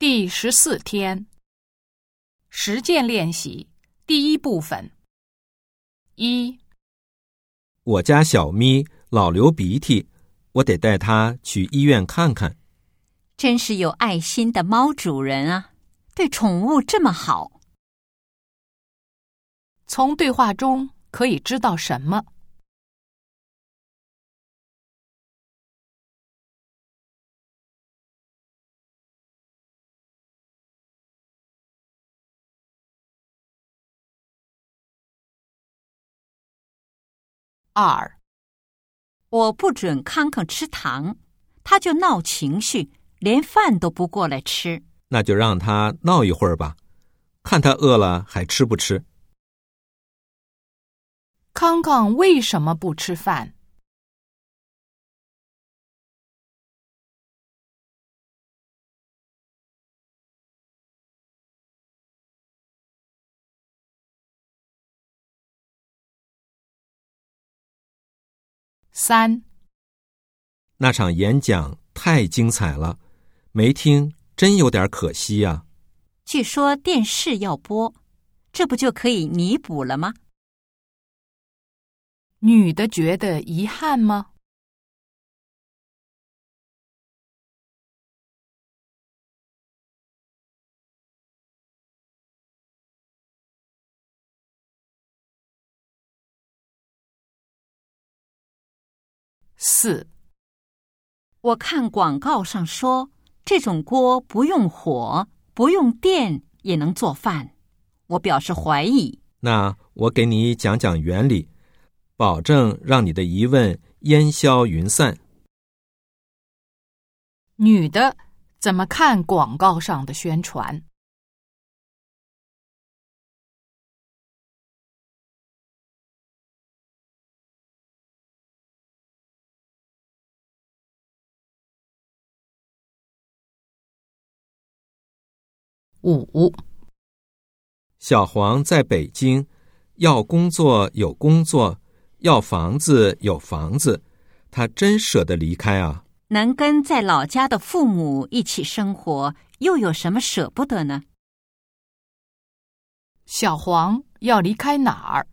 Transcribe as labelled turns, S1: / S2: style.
S1: 第十四天，实践练习第一部分。一，
S2: 我家小咪老流鼻涕，我得带它去医院看看。
S3: 真是有爱心的猫主人啊，对宠物这么好。
S1: 从对话中可以知道什么？二，
S3: 我不准康康吃糖，他就闹情绪，连饭都不过来吃。
S2: 那就让他闹一会儿吧，看他饿了还吃不吃。
S1: 康康为什么不吃饭？三，
S2: 那场演讲太精彩了，没听真有点可惜呀、
S3: 据说电视要播，这不就可以弥补了吗？
S1: 女的觉得遗憾吗？四，
S3: 我看广告上说，这种锅不用火、不用电也能做饭，我表示怀疑。
S2: 那我给你讲讲原理，保证让你的疑问烟消云散。
S1: 女的怎么看广告上的宣传？五，
S2: 小黄在北京，要工作有工作，要房子有房子，他真舍得离开啊！
S3: 能跟在老家的父母一起生活，又有什么舍不得呢？
S1: 小黄要离开哪儿？